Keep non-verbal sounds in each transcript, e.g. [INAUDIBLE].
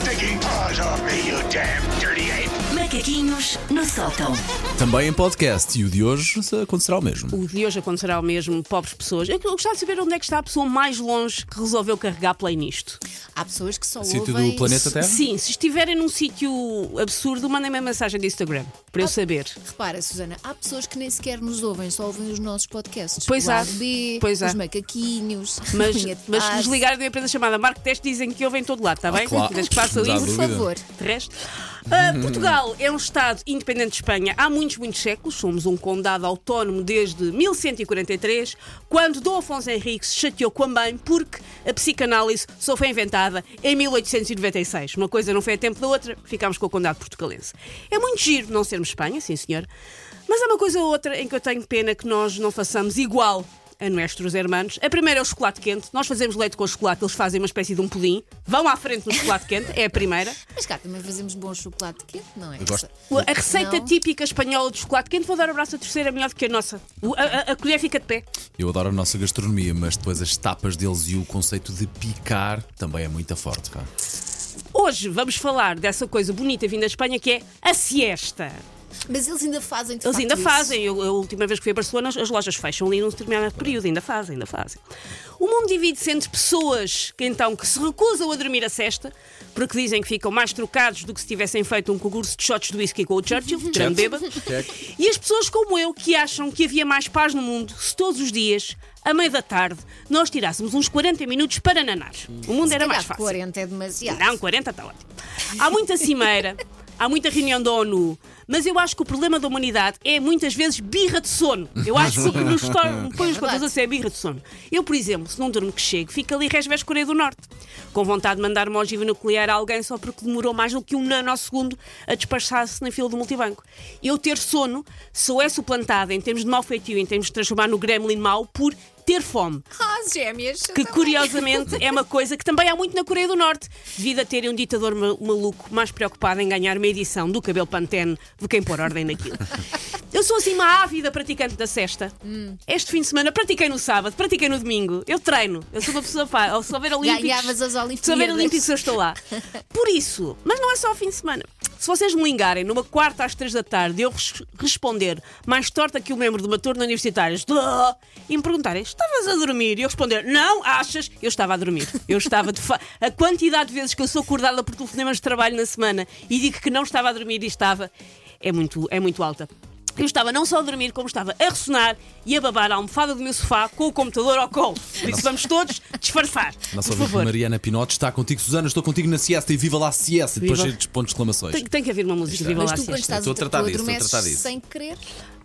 stinking paws off me, you damn! Macaquinhos no sótão. Também em podcast. E o de hoje acontecerá o mesmo. O de hoje acontecerá o mesmo, pobres pessoas. Eu gostava de saber onde é que está a pessoa mais longe que resolveu carregar play nisto. Há pessoas que só Sítio ouvem... do planeta Terra? Sim, se estiverem num sítio absurdo, mandem-me a mensagem de Instagram para eu saber. Repara, Susana, há pessoas que nem sequer nos ouvem, só ouvem os nossos podcasts. Pois o há. lado B, Pois há. os macaquinhos, [LAUGHS] Mas, [LAUGHS] de mas se nos ligarem da empresa chamada Marco Teste, dizem que ouvem em todo lado, está bem? claro. Desde que façam há isso. Por favor. De resto. Ah, Portugal é um Estado independente de Espanha há muitos, muitos séculos. Somos um condado autónomo desde 1143, quando Dom Afonso Henrique se chateou com mãe porque a psicanálise só foi inventada em 1896. Uma coisa não foi a tempo da outra, ficámos com o condado portugalense. É muito giro não sermos Espanha, sim senhor, mas há uma coisa ou outra em que eu tenho pena que nós não façamos igual a nossos hermanos. A primeira é o chocolate quente. Nós fazemos leite com chocolate, eles fazem uma espécie de um pudim. Vão à frente no chocolate quente, é a primeira. Mas cá também fazemos bom chocolate quente, não é? Eu gosto. A receita Não. típica espanhola de chocolate quente, vou dar o braço a terceira, é melhor do que a nossa. A, a- a colher fica de pé. Eu adoro a nossa gastronomia, mas depois as tapas deles e o conceito de picar também é muito forte. Pá. Hoje vamos falar dessa coisa bonita vinda da Espanha que é a siesta. Mas eles ainda fazem de Eles ainda isso. fazem. Eu, a última vez que fui a Barcelona, as- as lojas fecham ali num determinado período. Ainda fazem, ainda fazem. O mundo divide-se entre pessoas que então que se recusam a dormir a cesta, porque dizem que ficam mais trocados do que se tivessem feito um concurso de shots de whisky com o Churchill, [LAUGHS] grande bêbado. E as pessoas como eu que acham que havia mais paz no mundo se todos os dias, à meia da tarde, nós tirássemos uns 40 minutos para nanar. O mundo Se era mais fácil. 40 é demasiado. Não, 40 está ótimo. Há muita cimeira, há muita reunião da ONU, mas eu acho que o problema da humanidade é muitas vezes birra de sono. Eu acho que o que [LAUGHS] nos torna- põe os contas a ser birra de sono. Eu, por exemplo, se não durmo que chego, fico ali resvés Coreia do Norte, com vontade de mandar uma ogiva nuclear a alguém só porque demorou mais do que um nanosegundo a despachar-se na fila do multibanco. Eu ter sono só é suplantada em termos de mau feitio, em termos de transformar no gremlin mau, por ter fome. As gêmeas. Que curiosamente é uma coisa que também há muito na Coreia do Norte, devido a terem um ditador ma- maluco mais preocupado em ganhar uma edição do cabelo Pantene do que em pôr ordem naquilo. [LAUGHS] Eu sou assim uma ávida praticante da cesta. Este fim de semana pratiquei no sábado, pratiquei no domingo. Eu treino. Eu sou uma pessoa pá, ao se houver olímpicos. Ganhavas as Olimpíadas. Se houver olímpicos, eu estou lá. [LAUGHS] Por isso, mas não é só ao fim de semana. Se vocês me ligarem numa quarta às três da tarde eu res- responder mais torta que o membro de uma turma universitária e me perguntarem, estavas a dormir? E eu responder, não, achas? Eu estava a dormir. Eu estava de. A quantidade de vezes que eu sou acordada por telefonemas de trabalho na semana e digo que não estava a dormir e estava, é muito, é muito alta. Eu estava não só a dormir, como estava a ressonar e a babar a almofada do meu sofá com o computador ao colo. Por isso vamos todos disfarçar. Nossa por favor. Mariana Pinote está contigo. Susana, estou contigo na siesta e viva lá a siesta. E depois Viva. cheio de pontos de exclamações. Tem, tem que haver uma música viva Mas lá quando siesta. estás Estou a tratar disso, estou a tratar disso. sem querer.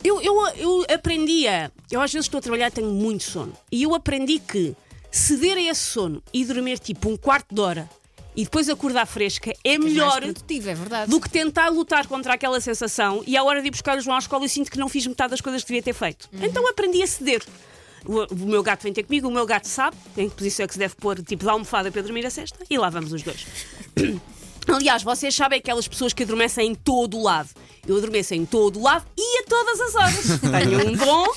Eu, eu, eu aprendia, eu às vezes estou a trabalhar e tenho muito sono. E eu aprendi que ceder a esse sono e dormir tipo um quarto de hora e depois acordar fresca é melhor é verdade. do que tentar lutar contra aquela sensação e à hora de ir buscar o João à escola eu sinto que não fiz metade das coisas que devia ter feito. Então aprendi a ceder. O, o meu gato vem ter comigo, o meu gato sabe em que posição é que se deve pôr, tipo, de almofada para dormir a cesta, e lá vamos os dois. [COUGHS] Aliás, vocês sabem aquelas pessoas que adormecem em todo o lado. Eu adormeço em todo o lado e a todas as horas. [LAUGHS] Tenho um dom.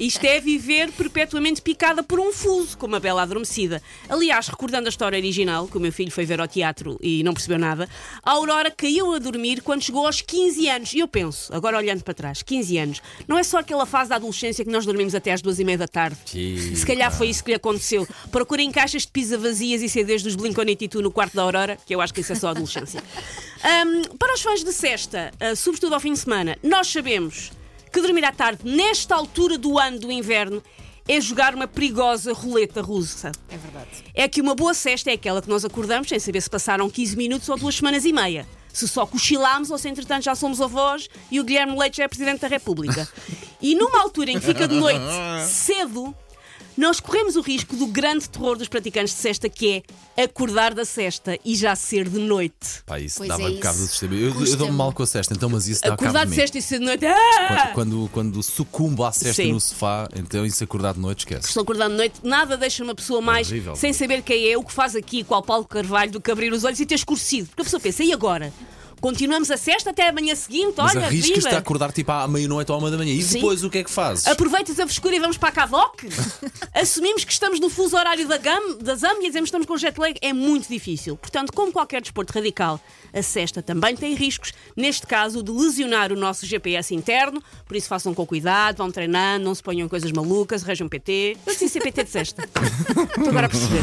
Isto é viver perpetuamente picada por um fuso, como a bela adormecida. Aliás, recordando a história original, que o meu filho foi ver ao teatro e não percebeu nada, a Aurora caiu a dormir quando chegou aos 15 anos. E eu penso, agora olhando para trás, 15 anos, não é só aquela fase da adolescência que nós dormimos até às duas e meia da tarde. Sim, Se calhar foi isso que lhe aconteceu. Procurem caixas de pizza vazias e CDs dos Blink-182 no quarto da Aurora, que eu acho que isso é só adolescência. [LAUGHS] Ahm, para os fãs de cesta, ah, sobretudo ao fim de semana, nós sabemos que dormir à tarde, nesta altura do ano do inverno, é jogar uma perigosa roleta russa. É verdade. É que uma boa cesta é aquela que nós acordamos sem saber se passaram 15 minutos ou duas semanas e meia. Se só cochilámos ou se entretanto já somos avós e o Guilherme Leite já é Presidente da República. E numa altura em que fica de noite [LAUGHS] cedo, nós corremos o risco do grande terror dos praticantes de cesta, que é acordar da cesta e já ser de noite. Pá, isso Pois dava é cabo do isso. sistema. Eu, eu Custa-me. dou-me mal com a cesta, então, mas isso dá cabo Acordar de de mim. cesta e ser de noite. Ah! Quando, quando, quando sucumbo à cesta Sim. no sofá, então isso acordar de noite esquece. Estou acordando de noite, nada deixa uma pessoa mais Horrível. sem saber quem é, o que faz aqui, qual Paulo Carvalho, do que abrir os olhos e ter escurecido. Porque a pessoa pensa, e agora? Continuamos a sexta até amanhã seguinte. Mas Olha, arriscas-te viva. a acordar tipo à meia-noite ou à uma da manhã. E Sim. depois o que é que fazes? Aproveitas a frescura e vamos para a Cavoc? [LAUGHS] Assumimos que estamos no fuso horário da, GAM, da ZAM e dizemos que estamos com jet lag. É muito difícil. Portanto, como qualquer desporto radical, a cesta também tem riscos. Neste caso, de lesionar o nosso GPS interno. Por isso, façam com cuidado, vão treinando, não se ponham em coisas malucas, rejam PT. Eu ser PT de cesta. Estou [LAUGHS] agora a perceber.